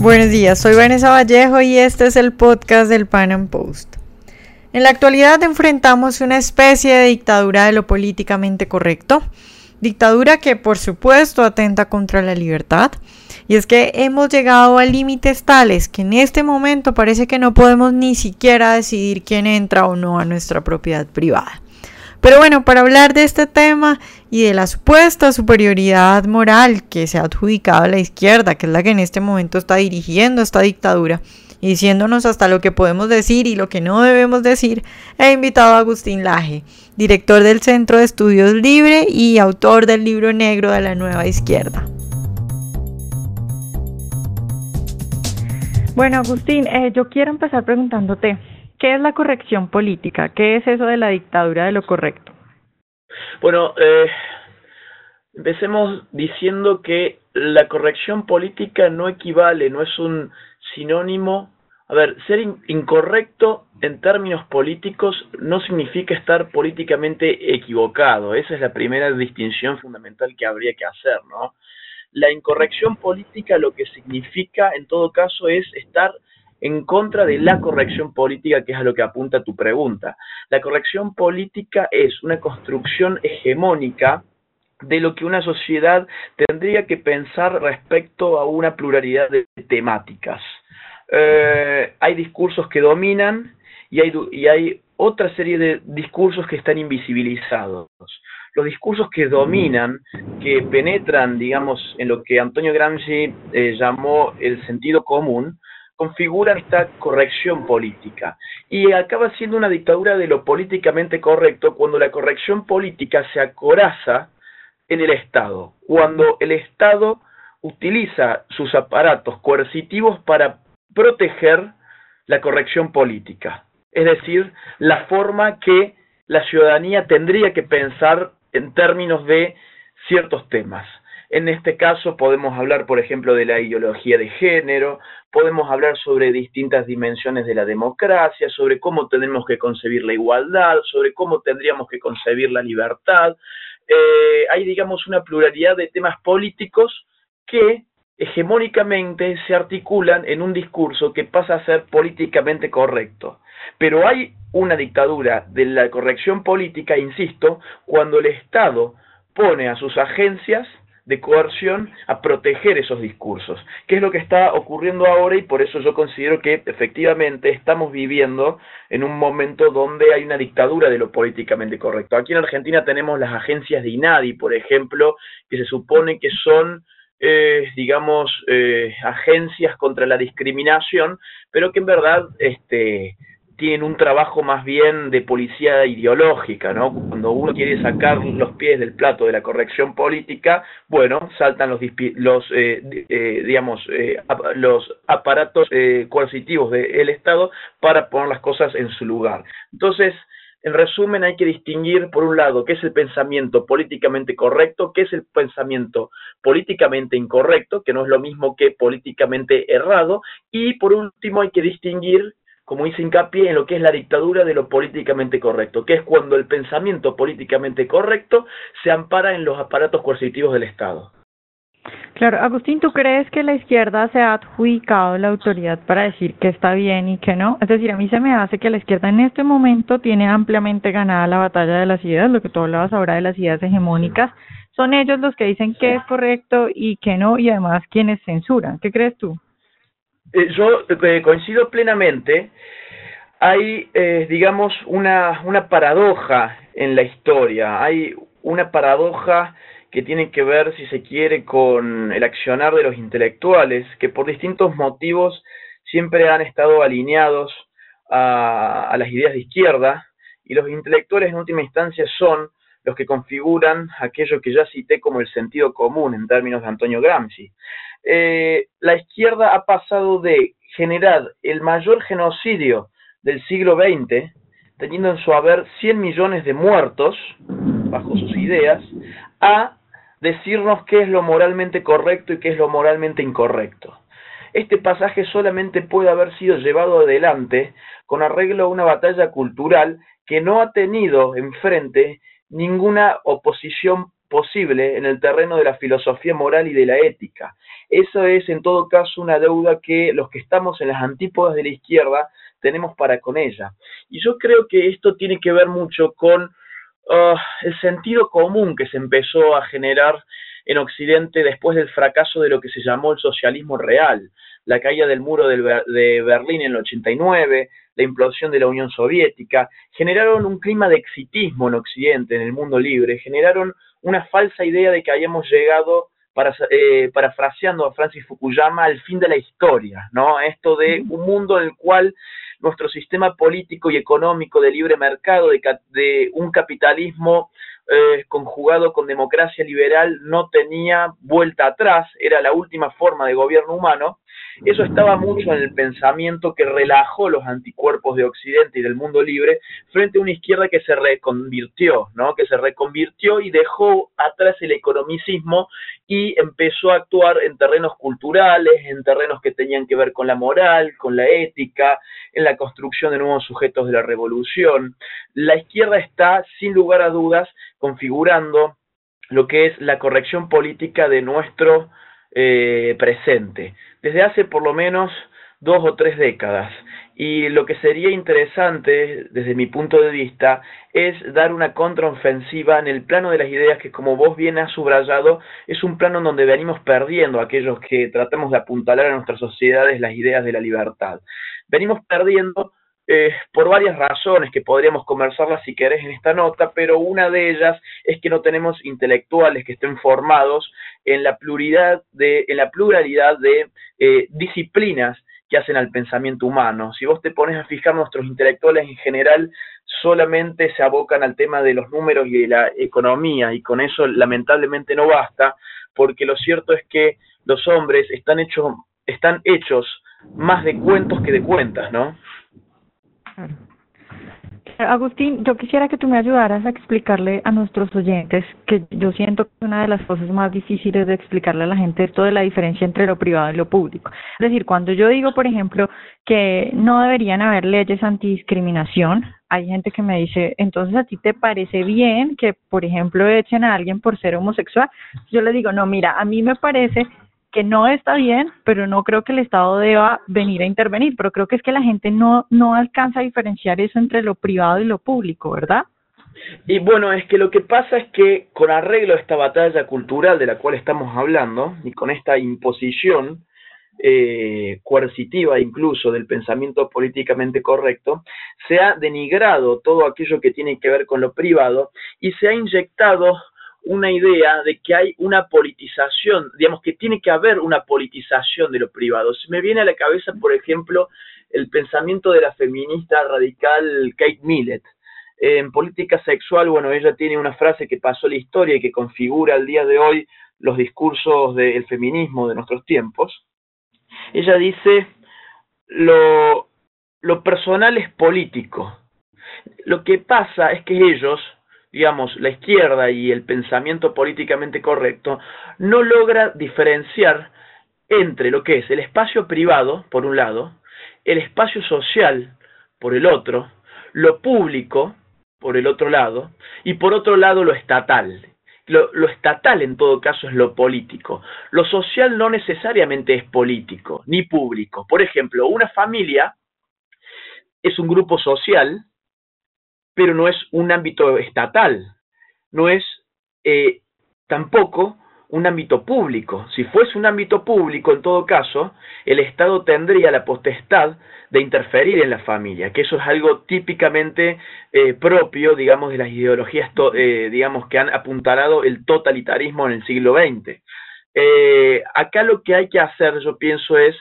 Buenos días, soy Vanessa Vallejo y este es el podcast del Pan Am Post. En la actualidad enfrentamos una especie de dictadura de lo políticamente correcto, dictadura que por supuesto atenta contra la libertad, y es que hemos llegado a límites tales que en este momento parece que no podemos ni siquiera decidir quién entra o no a nuestra propiedad privada. Pero bueno, para hablar de este tema y de la supuesta superioridad moral que se ha adjudicado a la izquierda, que es la que en este momento está dirigiendo esta dictadura, y diciéndonos hasta lo que podemos decir y lo que no debemos decir, he invitado a Agustín Laje, director del Centro de Estudios Libre y autor del libro negro de la nueva izquierda. Bueno, Agustín, eh, yo quiero empezar preguntándote, ¿Qué es la corrección política? ¿Qué es eso de la dictadura de lo correcto? Bueno, eh, empecemos diciendo que la corrección política no equivale, no es un sinónimo. A ver, ser incorrecto en términos políticos no significa estar políticamente equivocado. Esa es la primera distinción fundamental que habría que hacer, ¿no? La incorrección política lo que significa en todo caso es estar en contra de la corrección política, que es a lo que apunta tu pregunta. La corrección política es una construcción hegemónica de lo que una sociedad tendría que pensar respecto a una pluralidad de temáticas. Eh, hay discursos que dominan y hay, y hay otra serie de discursos que están invisibilizados. Los discursos que dominan, que penetran, digamos, en lo que Antonio Gramsci eh, llamó el sentido común, configuran esta corrección política. Y acaba siendo una dictadura de lo políticamente correcto cuando la corrección política se acoraza en el Estado, cuando el Estado utiliza sus aparatos coercitivos para proteger la corrección política, es decir, la forma que la ciudadanía tendría que pensar en términos de ciertos temas. En este caso podemos hablar, por ejemplo, de la ideología de género, podemos hablar sobre distintas dimensiones de la democracia, sobre cómo tenemos que concebir la igualdad, sobre cómo tendríamos que concebir la libertad. Eh, hay, digamos, una pluralidad de temas políticos que hegemónicamente se articulan en un discurso que pasa a ser políticamente correcto. Pero hay una dictadura de la corrección política, insisto, cuando el Estado pone a sus agencias de coerción a proteger esos discursos, que es lo que está ocurriendo ahora y por eso yo considero que efectivamente estamos viviendo en un momento donde hay una dictadura de lo políticamente correcto. Aquí en Argentina tenemos las agencias de INADI, por ejemplo, que se supone que son eh, digamos, eh, agencias contra la discriminación, pero que en verdad este, tienen un trabajo más bien de policía ideológica, ¿no? Cuando uno quiere sacar los pies del plato de la corrección política, bueno, saltan los, los eh, eh, digamos, eh, los aparatos coercitivos del Estado para poner las cosas en su lugar. Entonces, en resumen, hay que distinguir, por un lado, qué es el pensamiento políticamente correcto, qué es el pensamiento políticamente incorrecto, que no es lo mismo que políticamente errado, y por último hay que distinguir como hice hincapié en lo que es la dictadura de lo políticamente correcto, que es cuando el pensamiento políticamente correcto se ampara en los aparatos coercitivos del Estado. Claro, Agustín, ¿tú crees que la izquierda se ha adjudicado la autoridad para decir que está bien y que no? Es decir, a mí se me hace que la izquierda en este momento tiene ampliamente ganada la batalla de las ideas, lo que tú hablabas ahora de las ideas hegemónicas. Son ellos los que dicen que es correcto y que no, y además quienes censuran. ¿Qué crees tú? Eh, yo eh, coincido plenamente. Hay, eh, digamos, una, una paradoja en la historia. Hay una paradoja que tiene que ver, si se quiere, con el accionar de los intelectuales, que por distintos motivos siempre han estado alineados a, a las ideas de izquierda, y los intelectuales en última instancia son los que configuran aquello que ya cité como el sentido común en términos de Antonio Gramsci. Eh, la izquierda ha pasado de generar el mayor genocidio del siglo XX, teniendo en su haber 100 millones de muertos, bajo sus ideas, a decirnos qué es lo moralmente correcto y qué es lo moralmente incorrecto. Este pasaje solamente puede haber sido llevado adelante con arreglo a una batalla cultural que no ha tenido enfrente ninguna oposición posible en el terreno de la filosofía moral y de la ética. Eso es, en todo caso, una deuda que los que estamos en las antípodas de la izquierda tenemos para con ella. Y yo creo que esto tiene que ver mucho con ah, el sentido común que se empezó a generar en Occidente después del fracaso de lo que se llamó el socialismo real, la caída del muro de Berlín en el 89, la implosión de la Unión Soviética, generaron un clima de exitismo en Occidente, en el mundo libre, generaron una falsa idea de que hayamos llegado para, eh, parafraseando a Francis Fukuyama, al fin de la historia, ¿no? Esto de un mundo en el cual nuestro sistema político y económico de libre mercado, de, un capitalismo eh, conjugado con democracia liberal, no tenía vuelta atrás, era la última forma de gobierno humano, eso estaba mucho en el pensamiento que relajó los anticuerpos de Occidente y del mundo libre frente a una izquierda que se reconvirtió, ¿no? que se reconvirtió y dejó atrás el economicismo y empezó a actuar en terrenos culturales, en terrenos que tenían que ver con la moral, con la ética, en la construcción de nuevos sujetos de la revolución. La izquierda está, sin lugar a dudas, configurando lo que es la corrección política de nuestro eh, presente, desde hace por lo menos dos o tres décadas. Y lo que sería interesante, desde mi punto de vista, es dar una contraofensiva en el plano de las ideas que, como vos bien has subrayado, es un plano en donde venimos perdiendo aquellos que tratamos de apuntalar a nuestras sociedades las ideas de la libertad. Venimos perdiendo eh, por varias razones que podríamos conversarlas si querés en esta nota, pero una de ellas es que no tenemos intelectuales que estén formados en la pluralidad de, en la pluralidad de eh, disciplinas que hacen al pensamiento humano. Si vos te pones a fijar, nuestros intelectuales en general solamente se abocan al tema de los números y de la economía, y con eso lamentablemente no basta, porque lo cierto es que los hombres están hechos, están hechos más de cuentos que de cuentas, ¿no? Agustín, yo quisiera que tú me ayudaras a explicarle a nuestros oyentes que yo siento que una de las cosas más difíciles de explicarle a la gente es toda la diferencia entre lo privado y lo público. Es decir, cuando yo digo, por ejemplo, que no deberían haber leyes antidiscriminación, hay gente que me dice, entonces a ti te parece bien que, por ejemplo, echen a alguien por ser homosexual. Yo le digo, no, mira, a mí me parece que no está bien, pero no creo que el Estado deba venir a intervenir, pero creo que es que la gente no, no alcanza a diferenciar eso entre lo privado y lo público, ¿verdad? Y bueno, es que lo que pasa es que con arreglo a esta batalla cultural de la cual estamos hablando y con esta imposición eh, coercitiva incluso del pensamiento políticamente correcto, se ha denigrado todo aquello que tiene que ver con lo privado y se ha inyectado una idea de que hay una politización, digamos que tiene que haber una politización de lo privado. Se me viene a la cabeza, por ejemplo, el pensamiento de la feminista radical Kate Millett. En política sexual, bueno, ella tiene una frase que pasó la historia y que configura al día de hoy los discursos del feminismo de nuestros tiempos. Ella dice, lo, lo personal es político. Lo que pasa es que ellos, digamos, la izquierda y el pensamiento políticamente correcto, no logra diferenciar entre lo que es el espacio privado, por un lado, el espacio social, por el otro, lo público, por el otro lado, y por otro lado lo estatal. Lo, lo, estatal en todo caso es lo político. Lo social no necesariamente es político ni público. Por ejemplo, una familia es un grupo social pero no es un ámbito estatal, no es eh, tampoco un ámbito público. Si fuese un ámbito público, en todo caso, el Estado tendría la potestad de interferir en la familia, que eso es algo típicamente eh, propio, digamos, de las ideologías, eh, digamos, que han apuntalado el totalitarismo en el siglo XX. acá lo que hay que hacer, yo pienso, es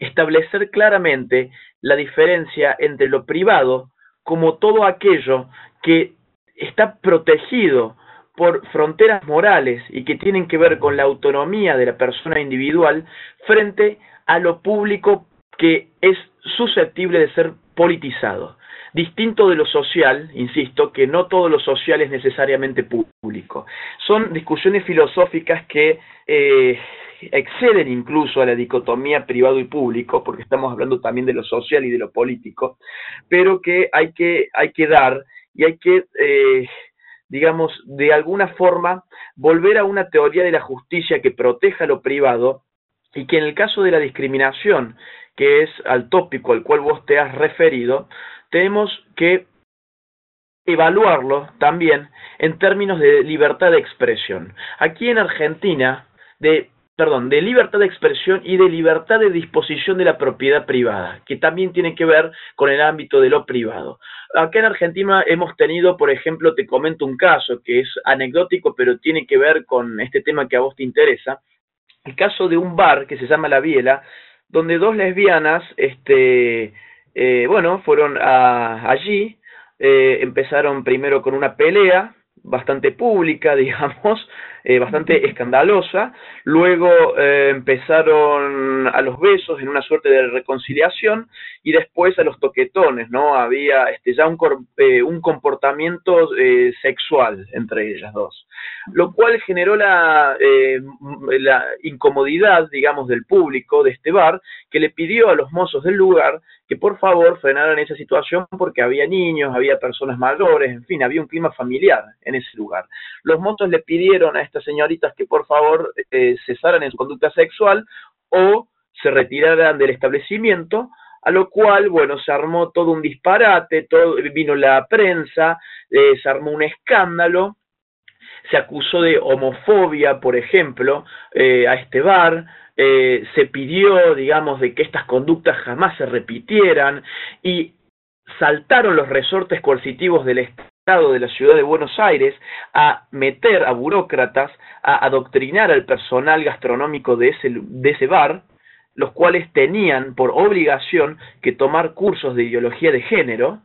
establecer claramente la diferencia entre lo privado como todo aquello que está protegido por fronteras morales y que tienen que ver con la autonomía de la persona individual frente a lo público que es susceptible de ser politizado. Distinto de lo social, insisto, que no todo lo social es necesariamente público. Son discusiones filosóficas que eh, exceden incluso a la dicotomía privado y público, porque estamos hablando también de lo social y de lo político, pero que hay que, hay que dar y hay que, eh, digamos, de alguna forma, volver a una teoría de la justicia que proteja lo privado y que en el caso de la discriminación, que es al tópico al cual vos te has referido, tenemos que evaluarlo también en términos de libertad de expresión. Aquí en Argentina, de perdón, de libertad de expresión y de libertad de disposición de la propiedad privada, que también tiene que ver con el ámbito de lo privado. Acá en Argentina hemos tenido, por ejemplo, te comento un caso que es anecdótico, pero tiene que ver con este tema que a vos te interesa, el caso de un bar que se llama La Biela, donde dos lesbianas, este, eh, bueno, fueron allí, eh, empezaron primero con una pelea, bastante pública, digamos, eh, bastante escandalosa. Luego eh, empezaron a los besos en una suerte de reconciliación y después a los toquetones, ¿no? Había este, ya un, eh, un comportamiento sexual entre ellas dos, lo cual generó la, la incomodidad, digamos, del público de este bar que le pidió a los mozos del lugar que por favor frenaran esa situación porque había niños, había personas mayores, en fin, había un clima familiar en ese lugar. Los mozos le pidieron a señoritas que por favor eh, cesaran en su conducta sexual o se retiraran del establecimiento, a lo cual, bueno, se armó todo un disparate, todo, vino la prensa, eh, se armó un escándalo, se acusó de homofobia, por ejemplo, eh, a este bar, eh, se pidió, digamos, de que estas conductas jamás se repitieran y saltaron los resortes coercitivos del Estado de la ciudad de Buenos Aires a meter a burócratas, a adoctrinar al personal gastronómico de ese, de ese bar, los cuales tenían por obligación que tomar cursos de ideología de género,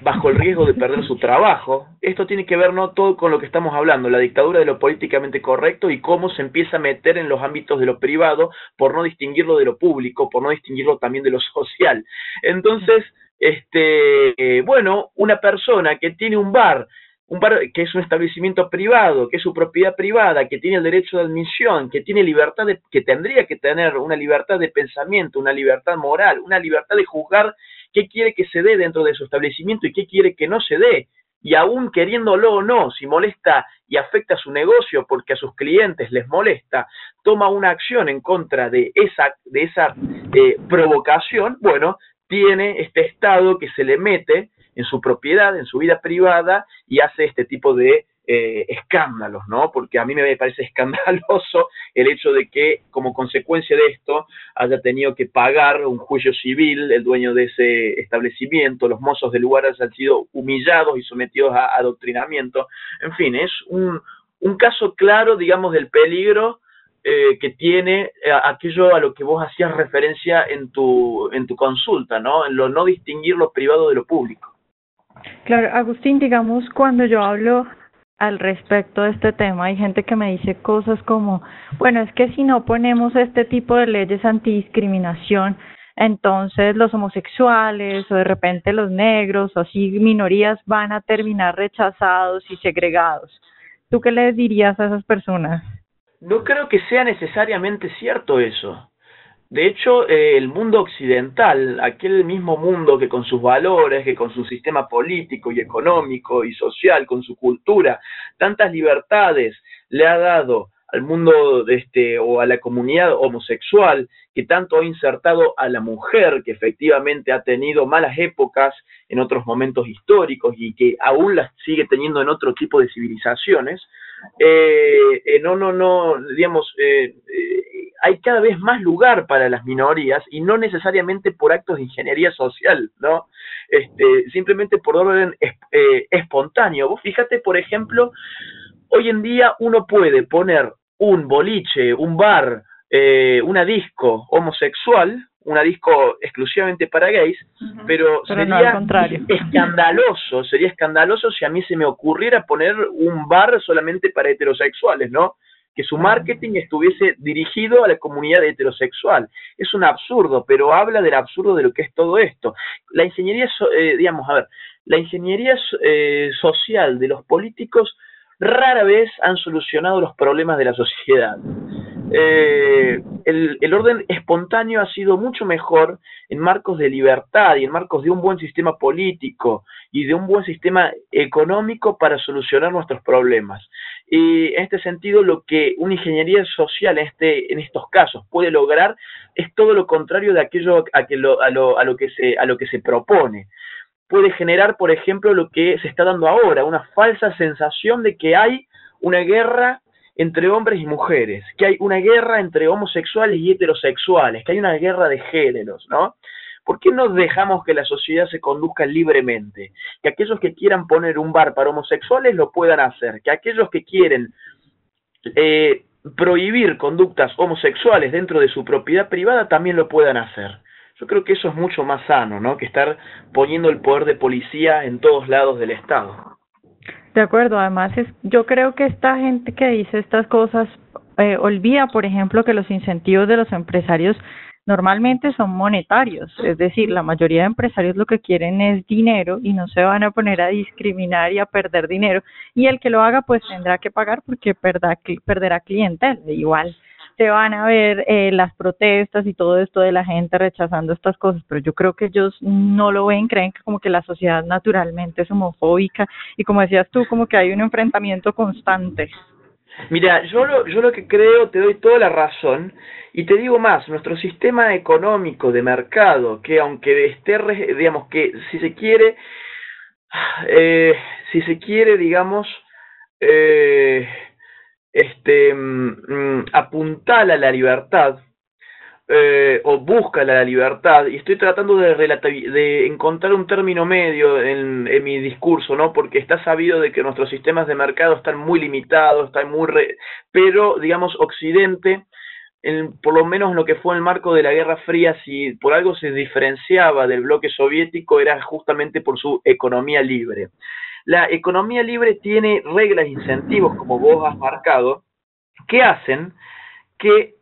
bajo el riesgo de perder su trabajo. Esto tiene que ver no todo con lo que estamos hablando, la dictadura de lo políticamente correcto y cómo se empieza a meter en los ámbitos de lo privado por no distinguirlo de lo público, por no distinguirlo también de lo social. Entonces, este, bueno, una persona que tiene un bar, un bar que es un establecimiento privado, que es su propiedad privada, que tiene el derecho de admisión, que tiene libertad de, que tendría que tener una libertad de pensamiento, una libertad moral, una libertad de juzgar qué quiere que se dé dentro de su establecimiento y qué quiere que no se dé. Y aún queriéndolo o no, si molesta y afecta a su negocio porque a sus clientes les molesta, toma una acción en contra de esa, de esa eh, provocación, bueno, tiene este Estado que se le mete en su propiedad, en su vida privada y hace este tipo de eh, escándalos, ¿no? Porque a mí me parece escandaloso el hecho de que como consecuencia de esto haya tenido que pagar un juicio civil el dueño de ese establecimiento, los mozos del lugar hayan sido humillados y sometidos a adoctrinamiento. En fin, es un caso claro, digamos, del peligro eh, que tiene eh, aquello a lo que vos hacías referencia en tu, en tu consulta, ¿no? En lo no distinguir lo privado de lo público. Claro, Agustín, digamos, cuando yo hablo al respecto de este tema. Hay gente que me dice cosas como, bueno, es que si no ponemos este tipo de leyes antidiscriminación, entonces los homosexuales o de repente los negros o así minorías van a terminar rechazados y segregados. ¿Tú qué les dirías a esas personas? No creo que sea necesariamente cierto eso. De hecho, eh, el mundo occidental, aquel mismo mundo que con sus valores, que con su sistema político y económico y social, con su cultura, tantas libertades le ha dado al mundo de este o a la comunidad homosexual que tanto ha insertado a la mujer que efectivamente ha tenido malas épocas en otros momentos históricos y que aún las sigue teniendo en otro tipo de civilizaciones eh, eh no no no digamos eh, hay cada vez más lugar para las minorías y no necesariamente por actos de ingeniería social, ¿no? Este, simplemente por orden eh, espontáneo. Vos fíjate, por ejemplo, hoy en día uno puede poner un boliche, un bar, eh, una disco homosexual, una disco exclusivamente para gays, pero, sería escandaloso, sería escandaloso si a mí se me ocurriera poner un bar solamente para heterosexuales, ¿no? que su marketing estuviese dirigido a la comunidad heterosexual. Es un absurdo, pero habla del absurdo de lo que es todo esto. La ingeniería, eh, digamos, a ver, la ingeniería eh, social de los políticos rara vez han solucionado los problemas de la sociedad. Eh, el, orden espontáneo ha sido mucho mejor en marcos de libertad y en marcos de un buen sistema político y de un buen sistema económico para solucionar nuestros problemas. Y en este sentido, lo que una ingeniería social en, este, en estos casos puede lograr es todo lo contrario de aquello a, lo, a, lo que se, a lo que se propone. Puede generar, por ejemplo, lo que se está dando ahora, una falsa sensación de que hay una guerra entre hombres y mujeres, que hay una guerra entre homosexuales y heterosexuales, que hay una guerra de géneros, ¿no? ¿Por qué no dejamos que la sociedad se conduzca libremente? Que aquellos que quieran poner un bar para homosexuales lo puedan hacer, que aquellos que quieren eh, prohibir conductas homosexuales dentro de su propiedad privada también lo puedan hacer. Yo creo que eso es mucho más sano, ¿no? Que estar poniendo el poder de policía en todos lados del Estado. De acuerdo, además es, yo creo que esta gente que dice estas cosas eh, olvida, por ejemplo, que los incentivos de los empresarios normalmente son monetarios, es decir, la mayoría de empresarios lo que quieren es dinero y no se van a poner a discriminar y a perder dinero y el que lo haga pues tendrá que pagar porque perderá, perderá clientela igual se van a ver eh, las protestas y todo esto de la gente rechazando estas cosas, pero yo creo que ellos no lo ven, creen que como que la sociedad naturalmente es homofóbica y como decías tú, como que hay un enfrentamiento constante. Mira, yo lo, yo lo que creo, te doy toda la razón, y te digo más, nuestro sistema económico de mercado, que aunque esté, digamos, que si se quiere, eh, si se quiere, digamos, eh, este, mm, mm, la libertad eh, o busca la libertad y estoy tratando de, encontrar un término medio en, mi discurso, ¿no? Porque está sabido de que nuestros sistemas de mercado están muy limitados, están muy... pero, digamos, Occidente, en, por lo menos en lo que fue el marco de la Guerra Fría, si por algo se diferenciaba del bloque soviético, era justamente por su economía libre. La economía libre tiene reglas e incentivos, como vos has marcado, que hacen que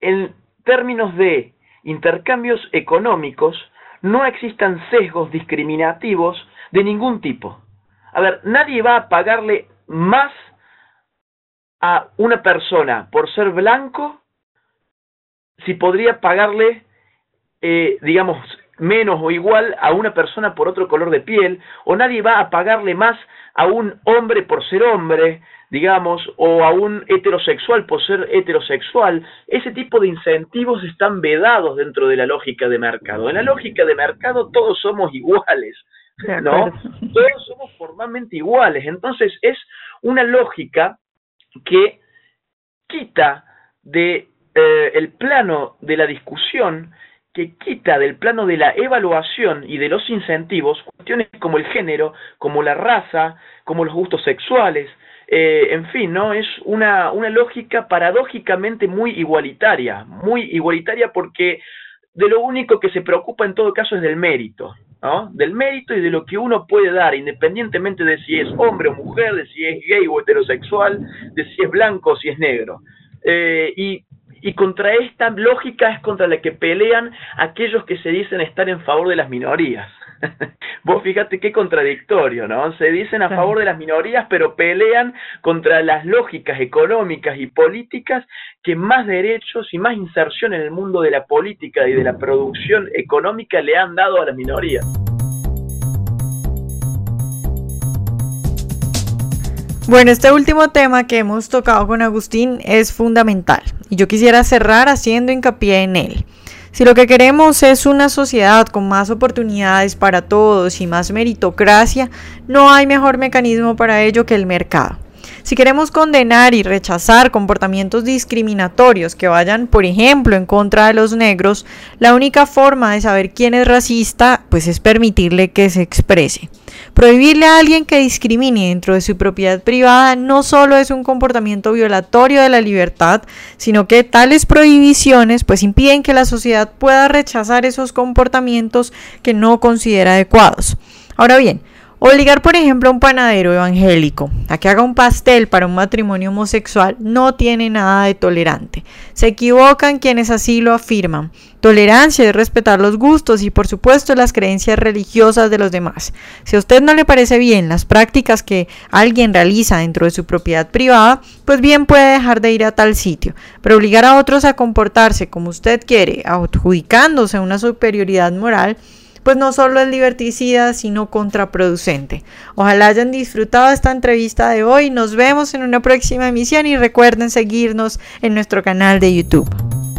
en términos de intercambios económicos no existan sesgos discriminativos de ningún tipo. A ver, nadie va a pagarle más a una persona por ser blanco si podría pagarle, eh, digamos, menos o igual a una persona por otro color de piel, o nadie va a pagarle más a un hombre por ser hombre, digamos, o a un heterosexual por ser heterosexual. Ese tipo de incentivos están vedados dentro de la lógica de mercado. En la lógica de mercado todos somos iguales, ¿no? Todos somos formalmente iguales. Entonces es una lógica que quita de eh, el plano de la discusión que quita del plano de la evaluación y de los incentivos cuestiones como el género, como la raza, como los gustos sexuales, eh, en fin, ¿no? Es una, una lógica paradójicamente muy igualitaria, muy igualitaria porque de lo único que se preocupa en todo caso es del mérito, ¿no? Del mérito y de lo que uno puede dar, independientemente de si es hombre o mujer, de si es gay o heterosexual, de si es blanco o si es negro. Eh, y y contra esta lógica es contra la que pelean aquellos que se dicen estar en favor de las minorías. Vos fíjate qué contradictorio, ¿no? Se dicen a favor de las minorías, pero pelean contra las lógicas económicas y políticas que más derechos y más inserción en el mundo de la política y de la producción económica le han dado a las minorías. Bueno, este último tema que hemos tocado con Agustín es fundamental y yo quisiera cerrar haciendo hincapié en él. Si lo que queremos es una sociedad con más oportunidades para todos y más meritocracia, no hay mejor mecanismo para ello que el mercado. Si queremos condenar y rechazar comportamientos discriminatorios que vayan, por ejemplo, en contra de los negros, la única forma de saber quién es racista, pues es permitirle que se exprese. Prohibirle a alguien que discrimine dentro de su propiedad privada no solo es un comportamiento violatorio de la libertad, sino que tales prohibiciones pues impiden que la sociedad pueda rechazar esos comportamientos que no considera adecuados. Ahora bien, Obligar, por ejemplo, a un panadero evangélico a que haga un pastel para un matrimonio homosexual no tiene nada de tolerante. Se equivocan quienes así lo afirman. Tolerancia es respetar los gustos y, por supuesto, las creencias religiosas de los demás. Si a usted no le parece bien las prácticas que alguien realiza dentro de su propiedad privada, pues bien puede dejar de ir a tal sitio. Pero obligar a otros a comportarse como usted quiere, adjudicándose una superioridad moral, pues no solo es liberticida, sino contraproducente. Ojalá hayan disfrutado esta entrevista de hoy. Nos vemos en una próxima emisión y recuerden seguirnos en nuestro canal de YouTube.